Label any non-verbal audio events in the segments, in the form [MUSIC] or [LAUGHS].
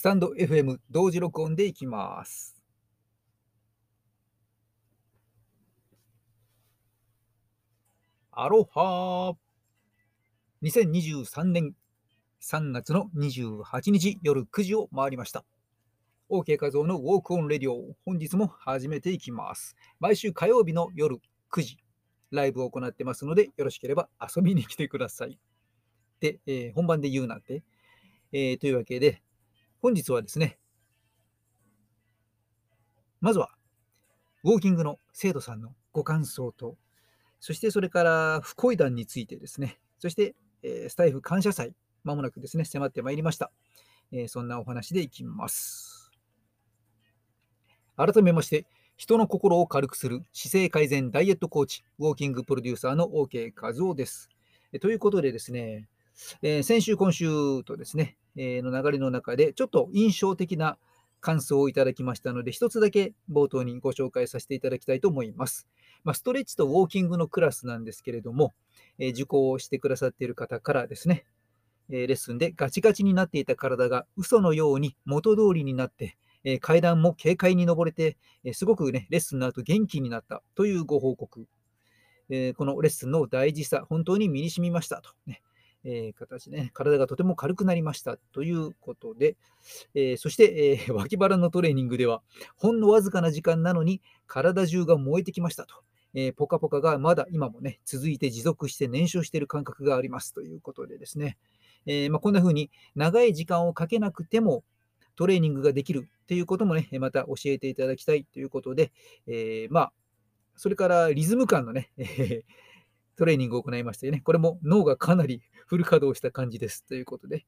スタンド FM 同時録音でいきます。アロハー2023年3月の28日夜9時を回りました。OK 画像のウォークオンレディオ、本日も始めていきます。毎週火曜日の夜9時、ライブを行ってますので、よろしければ遊びに来てください。で、えー本番で言うなんて、えーというわけで、本日はですね、まずは、ウォーキングの生徒さんのご感想と、そしてそれから、不恋談についてですね、そして、えスタイフ感謝祭、まもなくですね、迫ってまいりました。えそんなお話でいきます。改めまして、人の心を軽くする姿勢改善ダイエットコーチ、ウォーキングプロデューサーの OK 和夫です。ということでですね、え先週、今週とですね、えーの流れの中で、ちょっと印象的な感想をいただきましたので、一つだけ冒頭にご紹介させていただきたいと思います。まあ、ストレッチとウォーキングのクラスなんですけれども、えー受講をしてくださっている方からですね、えーレッスンでガチガチになっていた体が嘘のように元通りになって、えー階段も軽快に登れて、えーすごくね、レッスンの後元気になったというご報告。えーこのレッスンの大事さ、本当に身に染みましたと、ねえー形ね、体がとても軽くなりましたということで、えーそして、えー [LAUGHS] 脇腹のトレーニングでは、ほんのわずかな時間なのに体中が燃えてきましたと。えーポカポカがまだ今もね、続いて持続して燃焼している感覚がありますということでですね、えーまあ、こんな風に長い時間をかけなくてもトレーニングができるっていうこともね、また教えていただきたいということで、えーまあ、それからリズム感のね、トレーニングを行いましてね、これも脳がかなりフル稼働した感じですということで、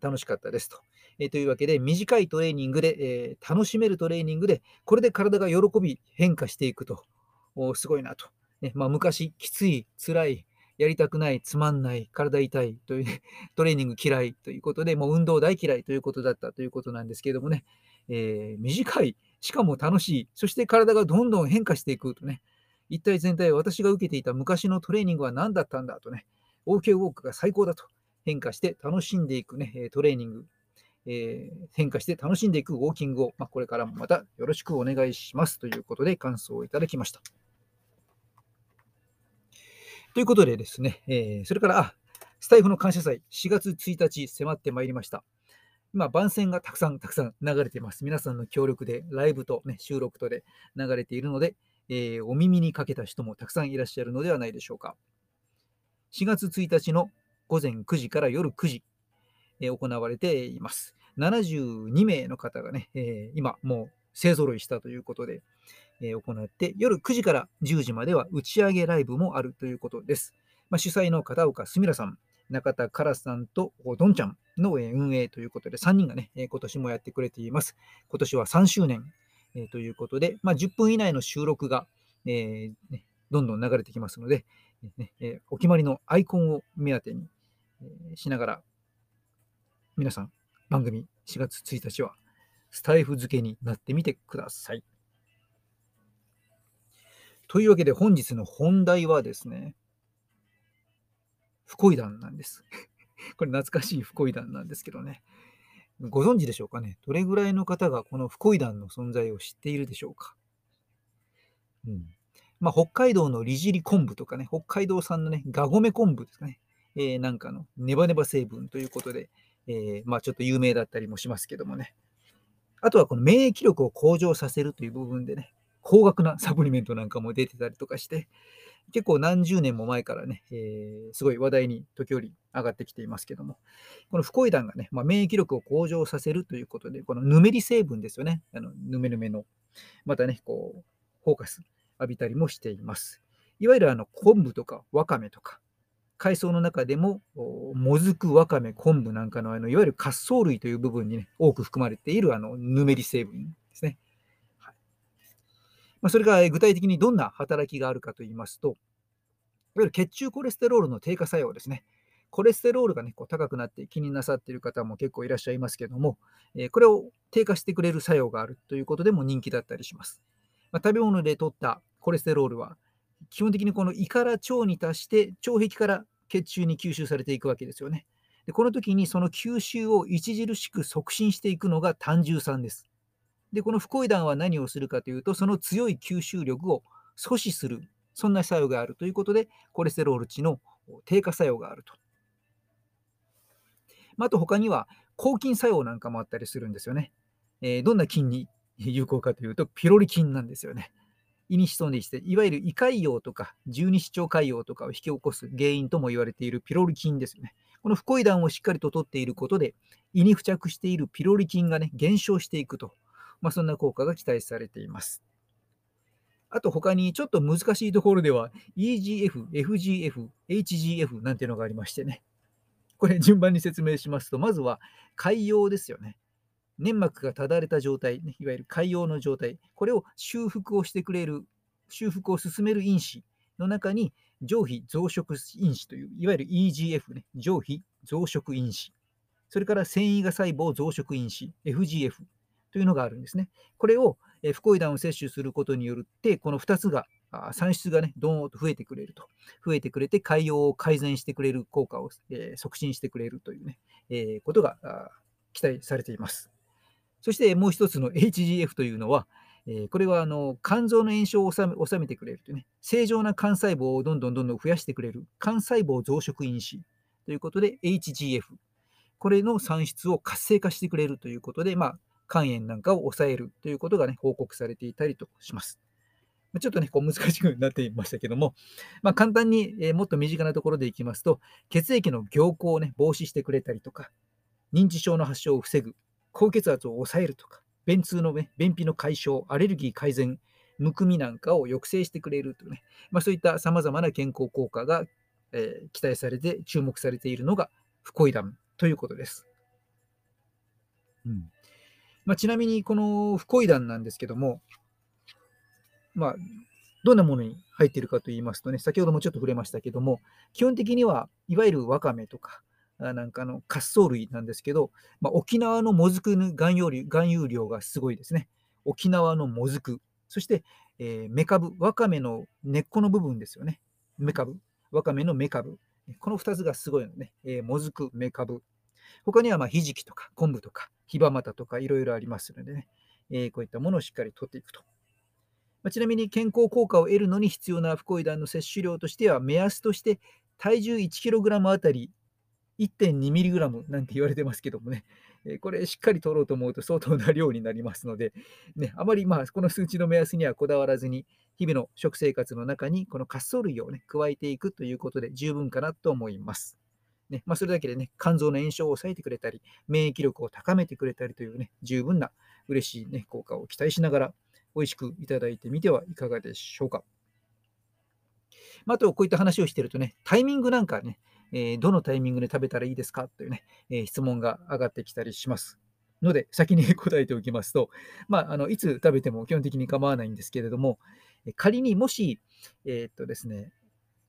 楽しかったですと。えというわけで、短いトレーニングで、えー楽しめるトレーニングで、これで体が喜び変化していくと、おすごいなと。ねまあ、昔、きつい、辛い、やりたくない、つまんない、体痛いという、ね、[LAUGHS] トレーニング嫌いということで、もう運動大嫌いということだったということなんですけれどもね、えー短い、しかも楽しい、そして体がどんどん変化していくとね、一体全体私が受けていた昔のトレーニングは何だったんだとね、OK ウォークが最高だと変化して楽しんでいくね、トレーニング、えー変化して楽しんでいくウォーキングを、まあ、これからもまたよろしくお願いしますということで感想をいただきました。ということでですね、えーそれから、あ、スタイフの感謝祭、4月1日迫ってまいりました。今、番宣がたくさんたくさん流れています。皆さんの協力で、ライブと、ね、収録とで流れているので、えーお耳にかけた人もたくさんいらっしゃるのではないでしょうか。4月1日の午前9時から夜9時、えー行われています。72名の方がね、えー今もう勢ぞろいしたということで、えー行って、夜9時から10時までは打ち上げライブもあるということです。まあ、主催の片岡すみらさん、中田からさんとどんちゃんの運営ということで、3人がね、今年もやってくれています。今年は3周年、ということで、まあ、10分以内の収録が、えーどんどん流れてきますので、ねえお決まりのアイコンを目当てに、えしながら、皆さん、番組4月1日はスタイフ付けになってみてください。というわけで本日の本題はですね、不恋談なんです。[LAUGHS] これ懐かしい不恋談なんですけどね。ご存知でしょうかね？どれぐらいの方がこの不恋談の存在を知っているでしょうか？うん。まあ、北海道の利尻昆布とかね、北海道産のね、ガゴメ昆布ですかね。えーなんかのネバネバ成分ということで、えーまあちょっと有名だったりもしますけどもね。あとはこの免疫力を向上させるという部分でね、高額なサプリメントなんかも出てたりとかして、結構何十年も前からね、えーすごい話題に時折上がってきていますけども、この不恋弾がね、まあ、免疫力を向上させるということで、このヌメリ成分ですよね、あのヌメヌメの、またね、こう、フォーカス浴びたりもしています。いわゆるあの昆布とかわかめとか、海藻の中でも、もずく、わかめ、昆布なんかのあのいわゆる滑走類という部分に、ね、多く含まれているあのヌメリ成分ですね。はいまあ、それが具体的にどんな働きがあるかといいますと、いわゆる血中コレステロールの低下作用ですね。コレステロールが、ね、こう高くなって気になさっている方も結構いらっしゃいますけども、えこれを低下してくれる作用があるということでも人気だったりします。まあ、食べ物で取ったコレステロールは、基本的にこの胃から腸に達して、腸壁から血中に吸収されていくわけですよね。でこの時にその吸収を著しく促進していくのが胆汁酸です。で、このフコイダンは何をするかというと、その強い吸収力を阻止する、そんな作用があるということで、コレステロール値の低下作用があると。あ、と他には抗菌作用なんかもあったりするんですよね。えー、どんな菌に有効かというと、ピロリ菌なんですよね。胃に潜んでして、いわゆる胃潰瘍とか十二指腸潰瘍とかを引き起こす原因とも言われているピロリ菌ですよね。このフコイダンをしっかりと取っていることで、胃に付着しているピロリ菌がね、減少していくと。まあ、そんな効果が期待されています。あと他にちょっと難しいところでは EGF、FGF、HGF なんていうのがありましてね。これ順番に説明しますと、まずは潰瘍ですよね。粘膜がただれた状態、ね、いわゆる潰瘍の状態、これを修復をしてくれる、修復を進める因子の中に上皮増殖因子という、いわゆる EGF ね、上皮増殖因子、それから繊維が細胞増殖因子、FGF というのがあるんですね。これをフコイダンを摂取することによって、この2つが産出がね、どーんと増えてくれると。増えてくれて、海洋を改善してくれる効果を、えー、促進してくれるというね、えー、ことが期待されています。そしてもう一つの HGF というのは、えー、これはあの肝臓の炎症を収め収めてくれるというね、正常な肝細胞をどんどんどんどん増やしてくれる肝細胞増殖因子ということで HGF。これの産出を活性化してくれるということで、まあ、肝炎なんかを抑えるということが、ね、報告されていたりとします。ちょっとね、こう難しくなっていましたけども、まあ、簡単に、えー、もっと身近なところでいきますと、血液の凝固を、ね、防止してくれたりとか、認知症の発症を防ぐ、高血圧を抑えるとか、便通の、ね、便秘の解消、アレルギー改善、むくみなんかを抑制してくれるとね、まあ、そういったさまざまな健康効果が、えー、期待されて注目されているのがフコイダンということです。うんまあ、ちなみにこのフコイダンなんですけども、まあ、どんなものに入っているかといいますとね、先ほどもちょっと触れましたけども、基本的にはいわゆるわかめとか、なんかの滑走類なんですけど、まあ、沖縄のもずくの含有量含有量がすごいですね。沖縄のもずく、そして、えー、メカブ、わかめの根っこの部分ですよね。メカブ、わかめのメカブ。この2つがすごいのね。えー、もずく、メカブ。他にはまあひじきとか昆布とかひばまたとかいろいろありますのでね、えー、こういったものをしっかりとっていくと。まあ、ちなみに健康効果を得るのに必要なフコイダンの摂取量としては、目安として体重 1kg あたり 1.2mg なんて言われてますけどもね、えこれしっかり取ろうと思うと相当な量になりますので、ね、あまりまあこの数値の目安にはこだわらずに、日々の食生活の中にこの滑走類を、ね、加えていくということで十分かなと思います。ねまあ、それだけでね、肝臓の炎症を抑えてくれたり、免疫力を高めてくれたりというね、十分な嬉しい、ね、効果を期待しながら、美味しくいただいてみてはいかがでしょうか。まあ、と、こういった話をしているとね、タイミングなんかね、え、どのタイミングで食べたらいいですかというね、え、質問が上がってきたりします。ので、先に答えておきますと、まあ、あのいつ食べても基本的に構わないんですけれども、仮にもし、えー、っとですね、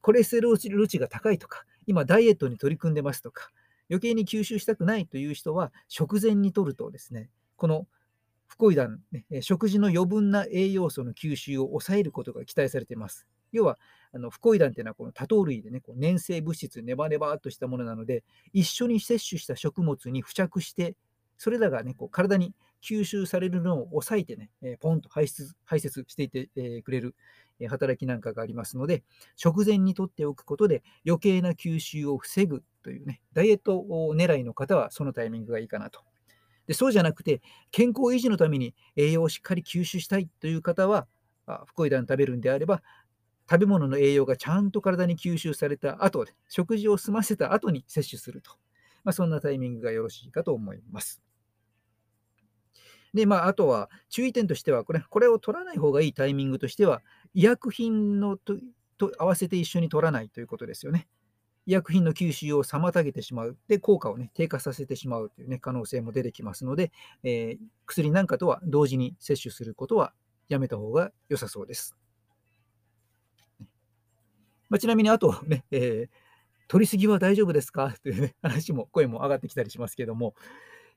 コレステロール値が高いとか、今ダイエットに取り組んでますとか、余計に吸収したくないという人は、食前に摂るとですね、このフコイダン、ね、食事の余分な栄養素の吸収を抑えることが期待されています。要は、あのフコイダンというのはこの多糖類でね、こう粘性物質、ネバネバっとしたものなので、一緒に摂取した食物に付着して、それらがね、こう体に吸収されるのを抑えてね、えー、ポンと排出排泄していて、えー、くれる、え、働きなんかがありますので、食前にとっておくことで余計な吸収を防ぐというね、ダイエット狙いの方はそのタイミングがいいかなと。でそうじゃなくて、健康維持のために栄養をしっかり吸収したいという方は、フコイダン食べるんであれば、食べ物の栄養がちゃんと体に吸収された後で、食事を済ませた後に摂取すると。まあ、そんなタイミングがよろしいかと思います。で、まあ、あとは注意点としては、これこれを取らない方がいいタイミングとしては、医薬品のとと合わせて一緒に取らないということですよね。医薬品の吸収を妨げてしまう。で、効果を、ね、低下させてしまうという、ね、可能性も出てきますので、えー、薬なんかとは同時に摂取することはやめた方が良さそうです。まあ、ちなみに、あと [LAUGHS] ね、えー、取りすぎは大丈夫ですか？という、ね、話も、声も上がってきたりしますけども、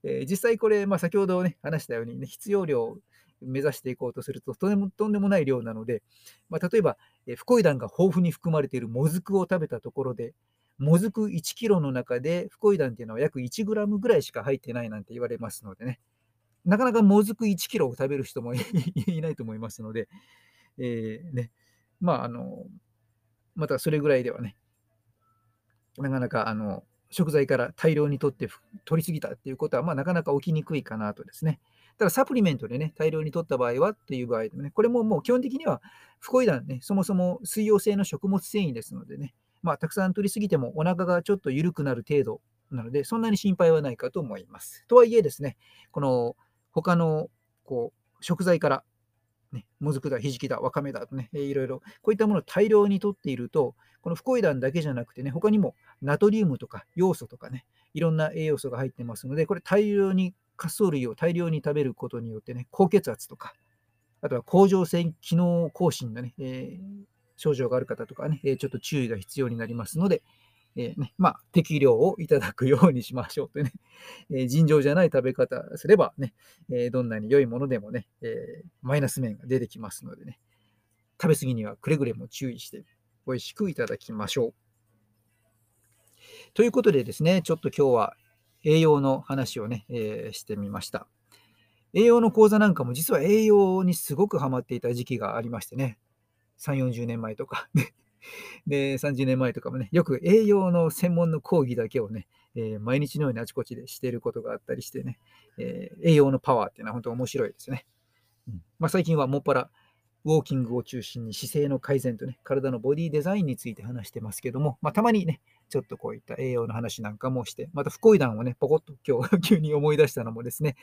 えー、実際これ、まあ、先ほどね、話したように、ね、必要量を目指していこうとするととんでもない量なので、まあ、例えば、えー、フコイダンが豊富に含まれているもずくを食べたところで、もずく1キロの中で、フコイダンっていうのは約1グラムぐらいしか入ってないなんて言われますのでね、なかなかもずく1キロを食べる人もいないと思いますので、えー、ね、まあ、あの、またそれぐらいではね、なかなかあの食材から大量に取って取りすぎたっていうことは、まあ、なかなか起きにくいかなとですね。ただサプリメントでね、大量に取った場合はっていう場合でもね、これももう基本的にはフコイダンね、そもそも水溶性の食物繊維ですのでね、まあ、たくさん取りすぎてもお腹がちょっと緩くなる程度なので、そんなに心配はないかと思います。とはいえですね、この他のこう食材からね、もずくだ、ひじきだ、わかめだとね、えー、いろいろ、こういったものを大量にとっていると、このフコイダンだけじゃなくてね、他にもナトリウムとか要素とかね、いろんな栄養素が入ってますので、これ大量に、滑走類を大量に食べることによってね、高血圧とか、あとは甲状腺機能更新のね、えー、症状がある方とかね、えちょっと注意が必要になりますので、えー、ね、[LAUGHS] まあ、適量をいただくようにしましょうとね、えー、尋常じゃない食べ方すればね、えー、どんなに良いものでもね、えマイナス面が出てきますのでね、食べ過ぎにはくれぐれも注意して美味しくいただきましょう。ということでですね、ちょっと今日は栄養の話をね、えしてみました。栄養の講座なんかも実は栄養にすごくハマっていた時期がありましてね、3、40年前とか、[LAUGHS] で、30年前とかもね、よく栄養の専門の講義だけをね、えー、毎日のようにあちこちでしていることがあったりしてね、えー、栄養のパワーっていうのは本当面白いですね。うんまあ、最近はもっぱらウォーキングを中心に姿勢の改善とね、体のボディデザインについて話してますけども、まあ、たまにね、ちょっとこういった栄養の話なんかもして、また不恋談をね、ポコッと今日 [LAUGHS] 急に思い出したのもですね、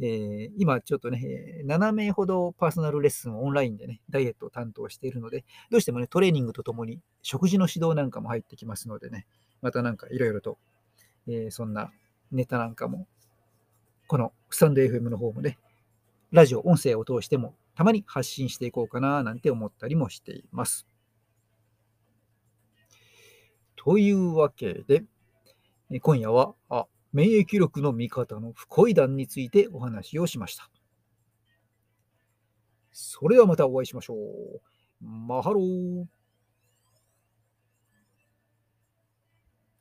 えー、今ちょっとね、7名ほどパーソナルレッスンをオンラインでね、ダイエットを担当しているので、どうしてもね、トレーニングとともに食事の指導なんかも入ってきますのでね、またなんかいろいろと、えー、そんなネタなんかも、このスタンド FM の方もね、ラジオ、音声を通してもたまに発信していこうかななんて思ったりもしています。というわけで、今夜はあ免疫力の見方の不恋談についてお話をしました。それではまたお会いしましょう。マハロー。